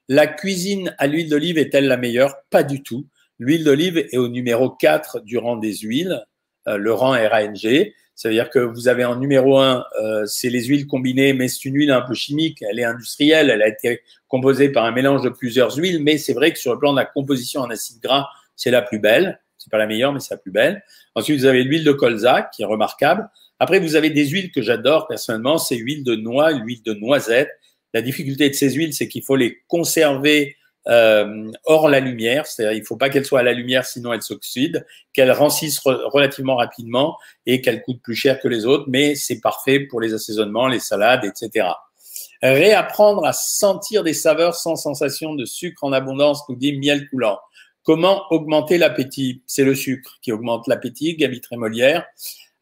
La cuisine à l'huile d'olive est-elle la meilleure? Pas du tout. L'huile d'olive est au numéro 4 du rang des huiles, euh, le rang RANG. Ça veut dire que vous avez en numéro un, euh, c'est les huiles combinées, mais c'est une huile un peu chimique, elle est industrielle, elle a été composée par un mélange de plusieurs huiles, mais c'est vrai que sur le plan de la composition en acides gras, c'est la plus belle. C'est pas la meilleure, mais c'est la plus belle. Ensuite, vous avez l'huile de colza, qui est remarquable. Après, vous avez des huiles que j'adore personnellement, c'est l'huile de noix, l'huile de noisette. La difficulté de ces huiles, c'est qu'il faut les conserver euh, hors la lumière, c'est-à-dire il faut pas qu'elle soit à la lumière sinon elle s'oxyde, qu'elle rancisse relativement rapidement et qu'elle coûte plus cher que les autres, mais c'est parfait pour les assaisonnements, les salades, etc. Réapprendre à sentir des saveurs sans sensation de sucre en abondance, nous dit miel coulant. Comment augmenter l'appétit? C'est le sucre qui augmente l'appétit, Gabi Trémolière.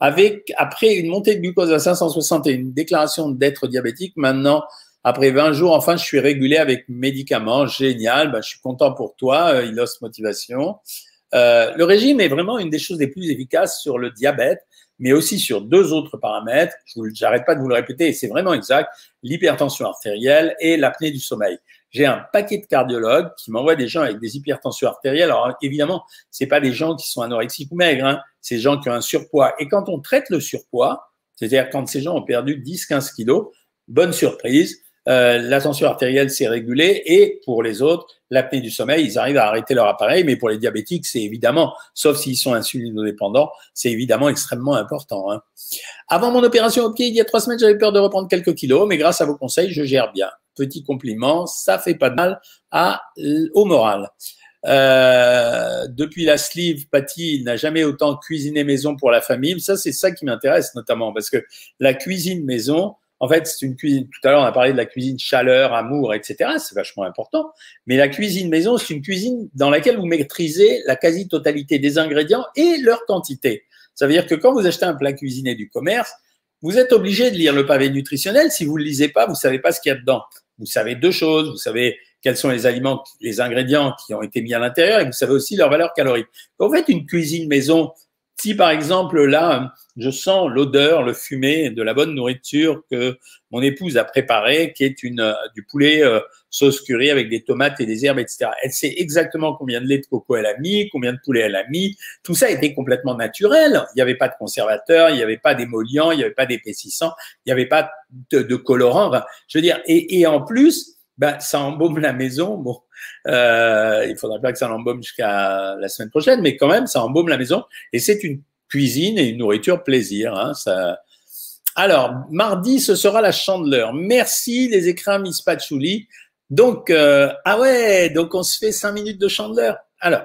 Avec, après une montée de glucose à 560 et une déclaration d'être diabétique, maintenant, après 20 jours, enfin, je suis régulé avec médicaments. Génial. Ben, je suis content pour toi, euh, Ilos Motivation. Euh, le régime est vraiment une des choses les plus efficaces sur le diabète, mais aussi sur deux autres paramètres. Je n'arrête pas de vous le répéter et c'est vraiment exact. L'hypertension artérielle et l'apnée du sommeil. J'ai un paquet de cardiologues qui m'envoient des gens avec des hypertensions artérielles. Alors évidemment, c'est pas des gens qui sont anorexiques ou maigres, hein. c'est des gens qui ont un surpoids. Et quand on traite le surpoids, c'est-à-dire quand ces gens ont perdu 10-15 kilos, bonne surprise, euh, la tension artérielle s'est régulée et pour les autres, l'apnée du sommeil, ils arrivent à arrêter leur appareil, mais pour les diabétiques, c'est évidemment, sauf s'ils sont insulinodépendants, c'est évidemment extrêmement important. Hein. Avant mon opération au pied, il y a trois semaines, j'avais peur de reprendre quelques kilos, mais grâce à vos conseils, je gère bien. Petit compliment, ça fait pas de mal à, au moral. Euh, depuis la sleeve, Patty n'a jamais autant cuisiné maison pour la famille. Ça, c'est ça qui m'intéresse notamment, parce que la cuisine maison, en fait, c'est une cuisine. Tout à l'heure, on a parlé de la cuisine chaleur, amour, etc. C'est vachement important. Mais la cuisine maison, c'est une cuisine dans laquelle vous maîtrisez la quasi-totalité des ingrédients et leur quantité. Ça veut dire que quand vous achetez un plat cuisiné du commerce, vous êtes obligé de lire le pavé nutritionnel. Si vous ne le lisez pas, vous ne savez pas ce qu'il y a dedans. Vous savez deux choses. Vous savez quels sont les aliments, les ingrédients qui ont été mis à l'intérieur et vous savez aussi leur valeur calorique. Quand vous faites une cuisine maison, si par exemple là, je sens l'odeur, le fumé de la bonne nourriture que mon épouse a préparée, qui est une, euh, du poulet euh, sauce curry avec des tomates et des herbes, etc. Elle sait exactement combien de lait de coco elle a mis, combien de poulet elle a mis. Tout ça était complètement naturel. Il n'y avait pas de conservateur, il n'y avait pas d'émollient, il n'y avait pas d'épaississant, il n'y avait pas de, de colorant. je veux dire, et en plus, ben, ça embaume la maison. Bon, euh, il faudrait pas que ça l'embaume jusqu'à la semaine prochaine, mais quand même, ça embaume la maison. Et c'est une cuisine et une nourriture plaisir. Hein, ça... Alors, mardi, ce sera la chandeleur. Merci les écrins Miss Patchouli. Donc, euh, ah ouais, donc on se fait cinq minutes de chandeleur. Alors,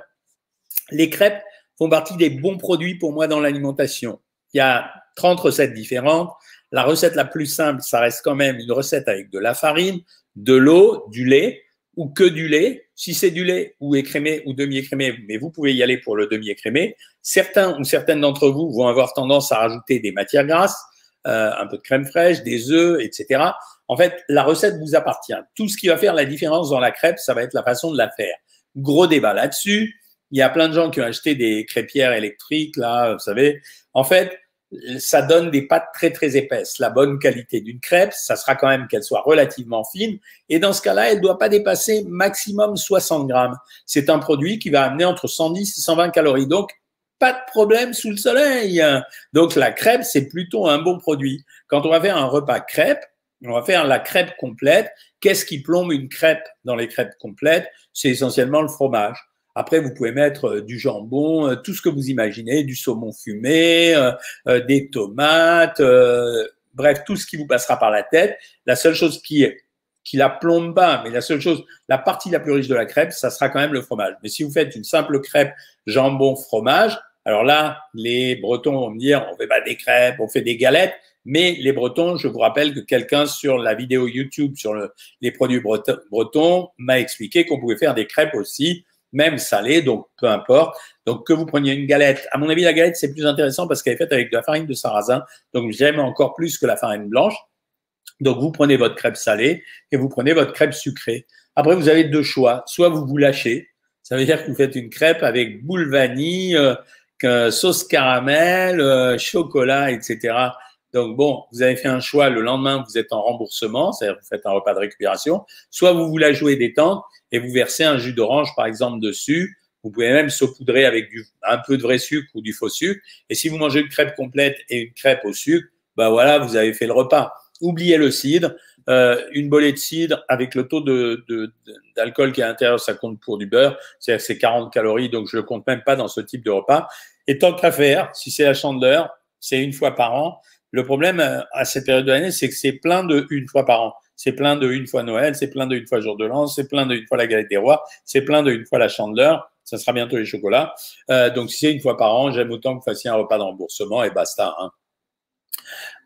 les crêpes font partie des bons produits pour moi dans l'alimentation. Il y a 30 recettes différentes. La recette la plus simple, ça reste quand même une recette avec de la farine, de l'eau, du lait ou que du lait. Si c'est du lait ou écrémé ou demi-écrémé, mais vous pouvez y aller pour le demi-écrémé. Certains ou certaines d'entre vous vont avoir tendance à rajouter des matières grasses, euh, un peu de crème fraîche, des œufs, etc. En fait, la recette vous appartient. Tout ce qui va faire la différence dans la crêpe, ça va être la façon de la faire. Gros débat là-dessus. Il y a plein de gens qui ont acheté des crêpières électriques, là, vous savez. En fait, ça donne des pâtes très très épaisses. La bonne qualité d'une crêpe, ça sera quand même qu'elle soit relativement fine. Et dans ce cas-là, elle ne doit pas dépasser maximum 60 grammes. C'est un produit qui va amener entre 110 et 120 calories. Donc, pas de problème sous le soleil. Donc, la crêpe, c'est plutôt un bon produit. Quand on va faire un repas crêpe, on va faire la crêpe complète. Qu'est-ce qui plombe une crêpe dans les crêpes complètes? C'est essentiellement le fromage. Après, vous pouvez mettre euh, du jambon, euh, tout ce que vous imaginez, du saumon fumé, euh, des tomates, bref, tout ce qui vous passera par la tête. La seule chose qui qui la plombe pas, mais la seule chose, la partie la plus riche de la crêpe, ça sera quand même le fromage. Mais si vous faites une simple crêpe jambon fromage, alors là, les Bretons vont me dire, on fait pas des crêpes, on fait des galettes. Mais les Bretons, je vous rappelle que quelqu'un sur la vidéo YouTube sur les produits bretons m'a expliqué qu'on pouvait faire des crêpes aussi, même salées, donc peu importe. Donc que vous preniez une galette. À mon avis, la galette, c'est plus intéressant parce qu'elle est faite avec de la farine de sarrasin. Donc j'aime encore plus que la farine blanche. Donc vous prenez votre crêpe salée et vous prenez votre crêpe sucrée. Après, vous avez deux choix. Soit vous vous lâchez. Ça veut dire que vous faites une crêpe avec boule vanille, euh, sauce caramel, euh, chocolat, etc. Donc bon, vous avez fait un choix, le lendemain, vous êtes en remboursement, c'est-à-dire vous faites un repas de récupération, soit vous vous la jouez détente et vous versez un jus d'orange, par exemple, dessus. Vous pouvez même saupoudrer avec un peu de vrai sucre ou du faux sucre. Et si vous mangez une crêpe complète et une crêpe au sucre, bah voilà, vous avez fait le repas. Oubliez le cidre. Euh, une bolée de cidre avec le taux d'alcool qui est à l'intérieur, ça compte pour du beurre. Que c'est 40 calories, donc je le compte même pas dans ce type de repas. Et tant qu'à faire, si c'est la chandeleur, c'est une fois par an. Le problème euh, à cette période de l'année, c'est que c'est plein de une fois par an. C'est plein de une fois Noël, c'est plein de une fois jour de l'an, c'est plein de une fois la galette des rois, c'est plein de une fois la chandeleur. Ça sera bientôt les chocolats. Euh, donc, si c'est une fois par an, j'aime autant que vous fassiez un repas de remboursement et basta. Hein.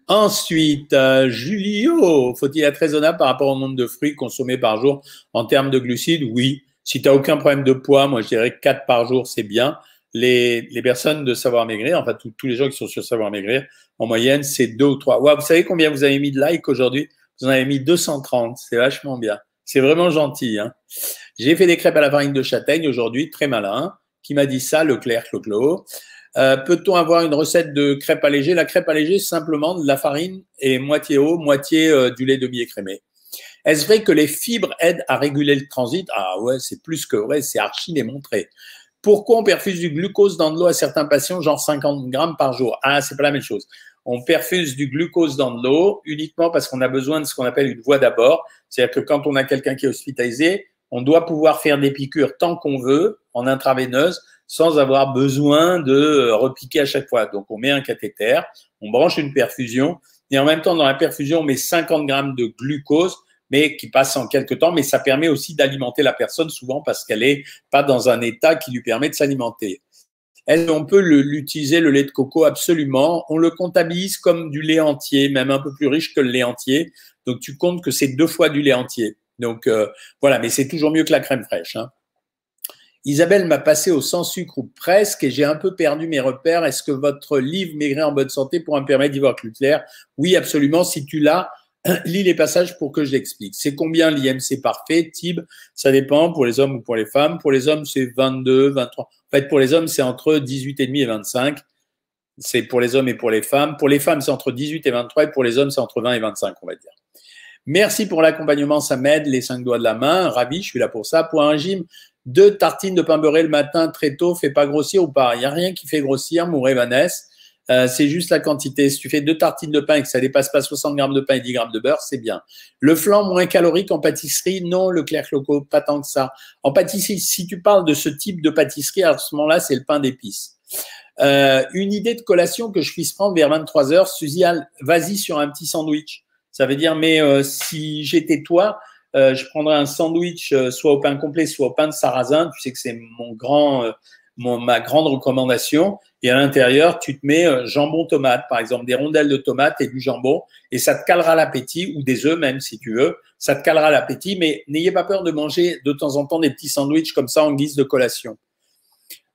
Ensuite, euh, Julio, faut-il être raisonnable par rapport au nombre de fruits consommés par jour en termes de glucides? Oui. Si tu n'as aucun problème de poids, moi je dirais 4 par jour, c'est bien les, personnes de Savoir Maigrir, enfin tous les gens qui sont sur Savoir Maigrir, en moyenne, c'est deux ou trois. vous savez combien vous avez mis de likes aujourd'hui? Vous en avez mis 230. C'est vachement bien. C'est vraiment gentil. Hein J'ai fait des crêpes à la farine de châtaigne aujourd'hui, très malin. Qui m'a dit ça Leclerc, Clo-Clo. Euh, Peut-on avoir une recette de crêpes allégées? La crêpe allégée, simplement de la farine et moitié eau, moitié euh, du lait demi-écrémé. Est-ce vrai que les fibres aident à réguler le transit? Ah ouais, c'est plus que vrai, c'est archi démontré. Pourquoi on perfuse du glucose dans de l'eau à certains patients, genre 50 grammes par jour? Ah, c'est pas la même chose. On perfuse du glucose dans de l'eau uniquement parce qu'on a besoin de ce qu'on appelle une voie d'abord. C'est-à-dire que quand on a quelqu'un qui est hospitalisé, on doit pouvoir faire des piqûres tant qu'on veut en intraveineuse sans avoir besoin de repiquer à chaque fois. Donc, on met un cathéter, on branche une perfusion et en même temps, dans la perfusion, on met 50 grammes de glucose mais qui passe en quelques temps, mais ça permet aussi d'alimenter la personne souvent parce qu'elle n'est pas dans un état qui lui permet de s'alimenter. On peut l'utiliser, le lait de coco, absolument. On le comptabilise comme du lait entier, même un peu plus riche que le lait entier. Donc, tu comptes que c'est deux fois du lait entier. Donc, euh, voilà, mais c'est toujours mieux que la crème fraîche. Hein. Isabelle m'a passé au sans sucre ou presque et j'ai un peu perdu mes repères. Est-ce que votre livre Maigrir en bonne santé pourra me permettre d'y voir plus clair? Oui, absolument. Si tu l'as, lis les passages pour que je l'explique. C'est combien l'IMC parfait TIB, ça dépend pour les hommes ou pour les femmes. Pour les hommes, c'est 22, 23. En fait, pour les hommes, c'est entre 18,5 et 25. C'est pour les hommes et pour les femmes. Pour les femmes, c'est entre 18 et 23 et pour les hommes, c'est entre 20 et 25, on va dire. Merci pour l'accompagnement, ça m'aide, les cinq doigts de la main. Ravi, je suis là pour ça. Pour un gym, deux tartines de pain beurré le matin très tôt, fait pas grossir ou pas Il n'y a rien qui fait grossir, mon Vanessa. Euh, c'est juste la quantité. Si tu fais deux tartines de pain et que ça dépasse pas 60 grammes de pain et 10 grammes de beurre, c'est bien. Le flan moins calorique en pâtisserie, non, le clair loco, pas tant que ça. En pâtisserie, si tu parles de ce type de pâtisserie, à ce moment-là, c'est le pain d'épices. Euh, une idée de collation que je puisse prendre vers 23 heures. Suzy, vas-y sur un petit sandwich. Ça veut dire, mais euh, si j'étais toi, euh, je prendrais un sandwich euh, soit au pain complet, soit au pain de sarrasin. Tu sais que c'est mon grand, euh, mon, ma grande recommandation. Et à l'intérieur, tu te mets jambon tomate, par exemple, des rondelles de tomate et du jambon, et ça te calera l'appétit, ou des œufs même si tu veux. Ça te calera l'appétit, mais n'ayez pas peur de manger de temps en temps des petits sandwichs comme ça en guise de collation.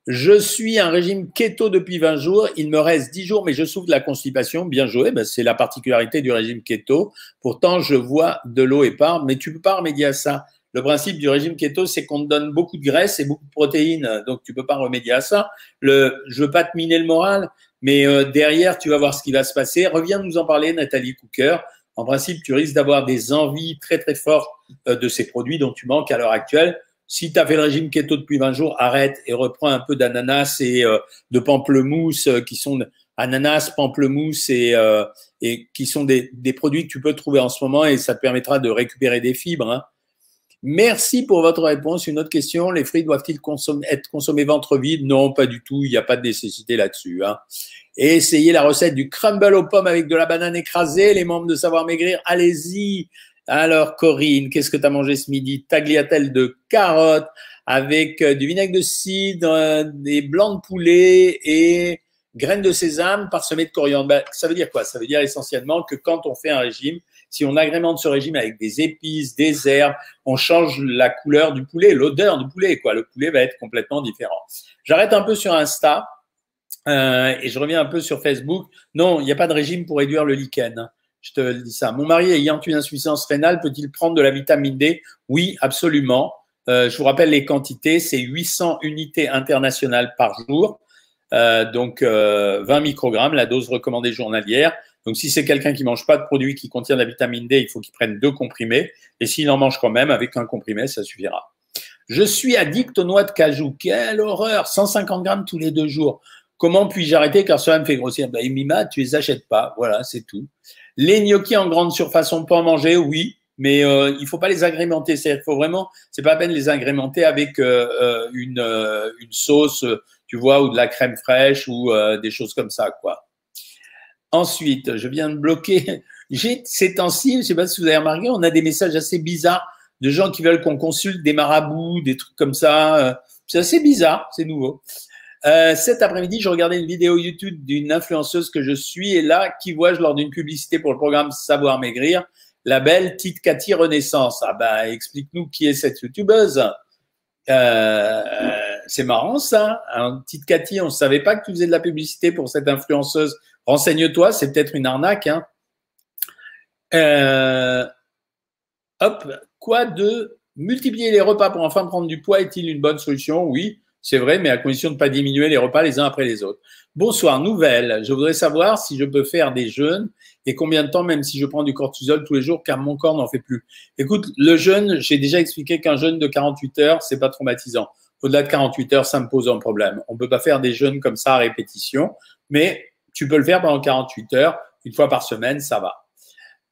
Je suis un régime keto depuis 20 jours. Il me reste 10 jours, mais je souffre de la constipation. Bien joué. Ben, c'est la particularité du régime keto. Pourtant, je vois de l'eau épars, mais tu peux pas remédier à ça. Le principe du régime keto, c'est qu'on te donne beaucoup de graisse et beaucoup de protéines. Donc, tu peux pas remédier à ça. Le, je veux pas te miner le moral, mais euh, derrière, tu vas voir ce qui va se passer. Reviens nous en parler, Nathalie Cooker. En principe, tu risques d'avoir des envies très, très fortes euh, de ces produits dont tu manques à l'heure actuelle. Si tu as fait le régime keto depuis 20 jours, arrête et reprends un peu d'ananas et euh, de pamplemousse qui sont ananas, pamplemousse et, qui sont des, des, produits que tu peux trouver en ce moment et ça te permettra de récupérer des fibres. Hein. Merci pour votre réponse. Une autre question, les fruits doivent-ils être consommés ventre vide Non, pas du tout. Il n'y a pas de nécessité là-dessus. Hein. Et essayez la recette du crumble aux pommes avec de la banane écrasée. Les membres de Savoir Maigrir, allez-y. Alors, Corinne, qu'est-ce que tu as mangé ce midi? Tagliatelle de carottes avec euh, du vinaigre de cidre, euh, des blancs de poulet et graines de sésame parsemées de coriandre. Ben, ça veut dire quoi? Ça veut dire essentiellement que quand on fait un régime, si on agrémente ce régime avec des épices, des herbes, on change la couleur du poulet, l'odeur du poulet. Quoi. Le poulet va être complètement différent. J'arrête un peu sur Insta euh, et je reviens un peu sur Facebook. Non, il n'y a pas de régime pour réduire le lichen. Je te dis ça. Mon mari ayant une insuffisance rénale, peut-il prendre de la vitamine D? Oui, absolument. Euh, je vous rappelle les quantités, c'est 800 unités internationales par jour, euh, donc euh, 20 microgrammes, la dose recommandée journalière. Donc si c'est quelqu'un qui mange pas de produit qui contient de la vitamine D, il faut qu'il prenne deux comprimés. Et s'il en mange quand même, avec un comprimé, ça suffira. Je suis addict aux noix de cajou. Quelle horreur 150 grammes tous les deux jours. Comment puis-je arrêter car cela me fait grossir? Ben, Mima, tu les achètes pas. Voilà, c'est tout. Les gnocchis en grande surface, on peut en manger, oui, mais euh, il faut pas les agrémenter. C'est-à-dire faut vraiment, c'est pas à peine les agrémenter avec euh, euh une, une, sauce, tu vois, ou de la crème fraîche ou des choses comme ça, quoi. Ensuite, je viens de bloquer. J'ai ces temps-ci, je sais pas si vous avez remarqué, on a des messages assez bizarres de gens qui veulent qu'on consulte des marabouts, des trucs comme ça. C'est assez bizarre, c'est nouveau. Euh, cet après-midi, je regardais une vidéo YouTube d'une influenceuse que je suis et là, qui vois-je lors d'une publicité pour le programme Savoir Maigrir La belle Tite Cathy Renaissance. Ah ben, explique-nous qui est cette youtubeuse. Euh, c'est marrant ça. Hein, Tite Cathy, on ne savait pas que tu faisais de la publicité pour cette influenceuse. Renseigne-toi, c'est peut-être une arnaque. Hein. Euh, hop, quoi de multiplier les repas pour enfin prendre du poids est-il une bonne solution? Oui. C'est vrai, mais à condition de ne pas diminuer les repas les uns après les autres. Bonsoir, nouvelle. Je voudrais savoir si je peux faire des jeûnes et combien de temps, même si je prends du cortisol tous les jours, car mon corps n'en fait plus. Écoute, le jeûne, j'ai déjà expliqué qu'un jeûne de 48 heures, c'est pas traumatisant. Au-delà de 48 heures, ça me pose un problème. On peut pas faire des jeûnes comme ça à répétition, mais tu peux le faire pendant 48 heures, une fois par semaine, ça va.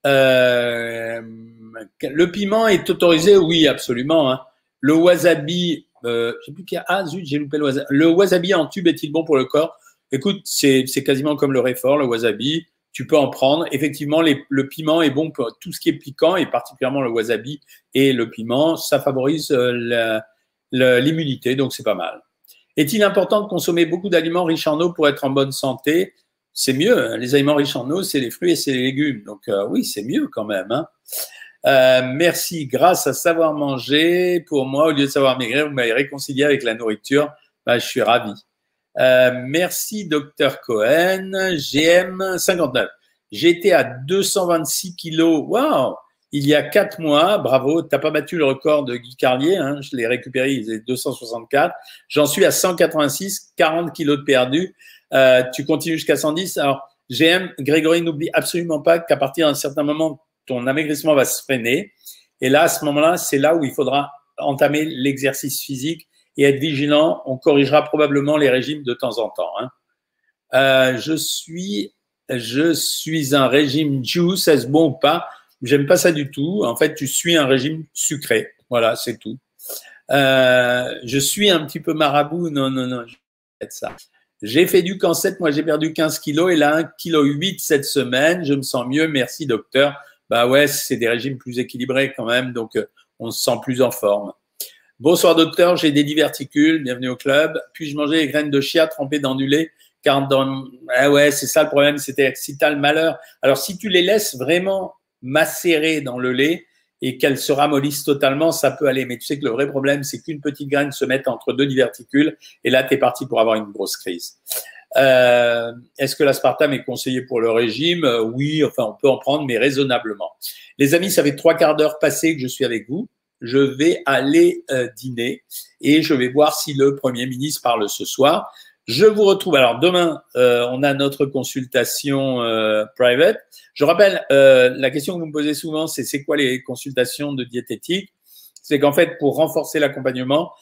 Euh, le piment est autorisé, oui, absolument. Hein. Le wasabi, euh, je sais plus a. Ah, zut, j'ai loupé le wasabi. Le wasabi en tube est-il bon pour le corps? Écoute, c'est quasiment comme le réfort, le wasabi. Tu peux en prendre. Effectivement, le piment est bon pour tout ce qui est piquant et particulièrement le wasabi et le piment. Ça favorise euh, l'immunité, donc c'est pas mal. Est-il important de consommer beaucoup d'aliments riches en eau pour être en bonne santé? C'est mieux. Hein. Les aliments riches en eau, c'est les fruits et c'est les légumes. Donc euh, oui, c'est mieux quand même. Hein. Euh, merci, grâce à Savoir Manger, pour moi, au lieu de Savoir Maigrir, vous m'avez réconcilié avec la nourriture. Bah, je suis ravi. Euh, merci, docteur Cohen. GM 59. J'étais à 226 kilos. Waouh! Il y a quatre mois, bravo, t'as pas battu le record de Guy Carlier, hein, je l'ai récupéré, il est 264. J'en suis à 186, 40 kilos de perdu. Euh, tu continues jusqu'à 110. Alors, GM, Grégory, n'oublie absolument pas qu'à partir d'un certain moment, ton amaigrissement va se freiner. Et là, à ce moment-là, c'est là où il faudra entamer l'exercice physique et être vigilant. On corrigera probablement les régimes de temps en temps. Hein. Euh, je suis, je suis un régime juice, est-ce bon ou pas? J'aime pas ça du tout. En fait, tu suis un régime sucré. Voilà, c'est tout. Euh, je suis un petit peu marabout. Non, non, non. Ça. J'ai fait du camp 7, moi j'ai perdu 15 kilos et là 1 kg 8 cette semaine. Je me sens mieux, merci docteur. Bah ouais, c'est des régimes plus équilibrés quand même, donc euh, on se sent plus en forme. Bonsoir docteur, j'ai des diverticules, bienvenue au club. Puis-je manger les graines de chia trempées dans du lait Car dans... Ah ouais, c'est ça le problème, c'était si le malheur. Alors si tu les laisses vraiment macérer dans le lait, et qu'elle se ramollisse totalement, ça peut aller. Mais tu sais que le vrai problème, c'est qu'une petite graine se mette entre deux diverticules et là, tu es parti pour avoir une grosse crise. Euh, Est-ce que l'aspartame est conseillé pour le régime? Oui, enfin, on peut en prendre, mais raisonnablement. Les amis, ça fait trois quarts d'heure passé que je suis avec vous. Je vais aller euh, dîner et je vais voir si le Premier ministre parle ce soir. Je vous retrouve. Alors demain, euh, on a notre consultation euh, private. Je rappelle, euh, la question que vous me posez souvent, c'est c'est quoi les consultations de diététique? C'est qu'en fait, pour renforcer l'accompagnement,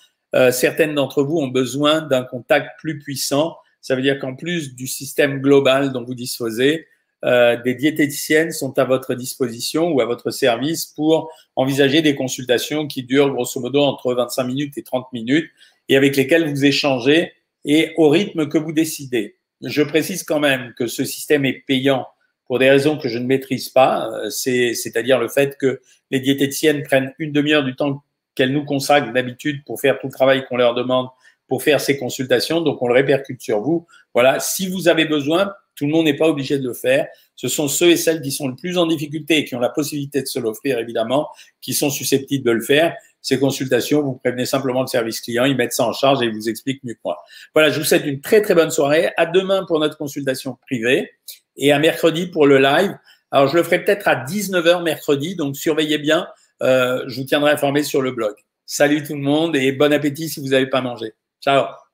certaines d'entre vous ont besoin d'un contact plus puissant. Ça veut dire qu'en plus du système global dont vous disposez, des diététiciennes sont à votre disposition ou à votre service pour envisager des consultations qui durent grosso modo entre 25 minutes et 30 minutes et avec lesquelles vous échangez et au rythme que vous décidez. Je précise quand même que ce système est payant pour des raisons que je ne maîtrise pas, euh, c'est-à-dire le fait que les diététiciennes prennent une demi-heure du temps qu'elles nous consacrent d'habitude pour faire tout le travail qu'on leur demande pour faire ces consultations, donc on le répercute sur vous. Voilà, si vous avez besoin, tout le monde n'est pas obligé de le faire. Ce sont ceux et celles qui sont le plus en difficulté et qui ont la possibilité de se l'offrir, évidemment, qui sont susceptibles de le faire ces consultations, vous prévenez simplement le service client, ils mettent ça en charge et ils vous expliquent mieux que moi. Voilà, je vous souhaite une très très bonne soirée. À demain pour notre consultation privée et à mercredi pour le live. Alors je le ferai peut-être à 19h mercredi, donc surveillez bien. Euh, je vous tiendrai informé sur le blog. Salut tout le monde et bon appétit si vous n'avez pas mangé. Ciao